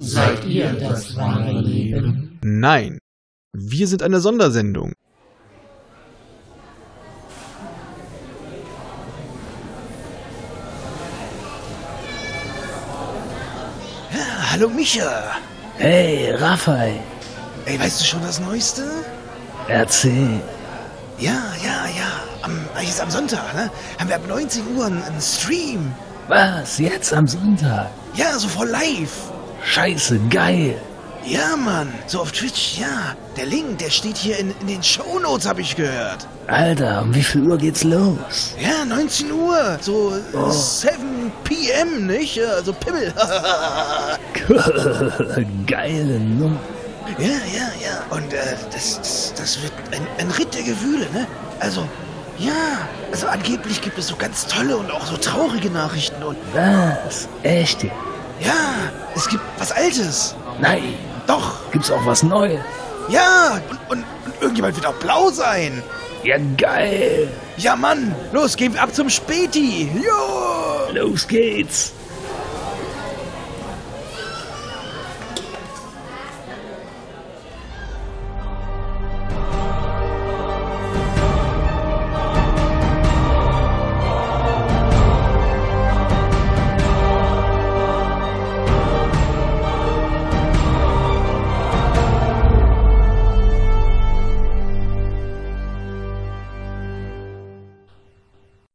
das wahre Leben? Nein, wir sind eine Sondersendung. Hallo Micha. Hey, Raphael. Ey, weißt du schon das Neueste? Erzähl. Ja, ja, ja. Am, jetzt am Sonntag, ne? Haben wir ab 19 Uhr einen, einen Stream. Was? Jetzt am Sonntag? Ja, so voll live. Scheiße, geil. Ja, Mann. So auf Twitch, ja. Der Link, der steht hier in, in den Shownotes, habe ich gehört. Alter, um wie viel Uhr geht's los? Ja, 19 Uhr. So Oh. 7 p.m., nicht? Also Pimmel. Geile Nummer. ja, ja, ja. Und äh, das, das, das wird ein, ein Ritt der Gefühle, ne? Also, ja. Also angeblich gibt es so ganz tolle und auch so traurige Nachrichten. Und Was? Echt? Ja, es gibt was Altes. Nein. Doch. Gibt's auch was Neues? Ja. Und, und, und irgendjemand wird auch blau sein. Ja, geil. Ja, Mann. Los, gehen wir ab zum Späti. Jo. Los geht's.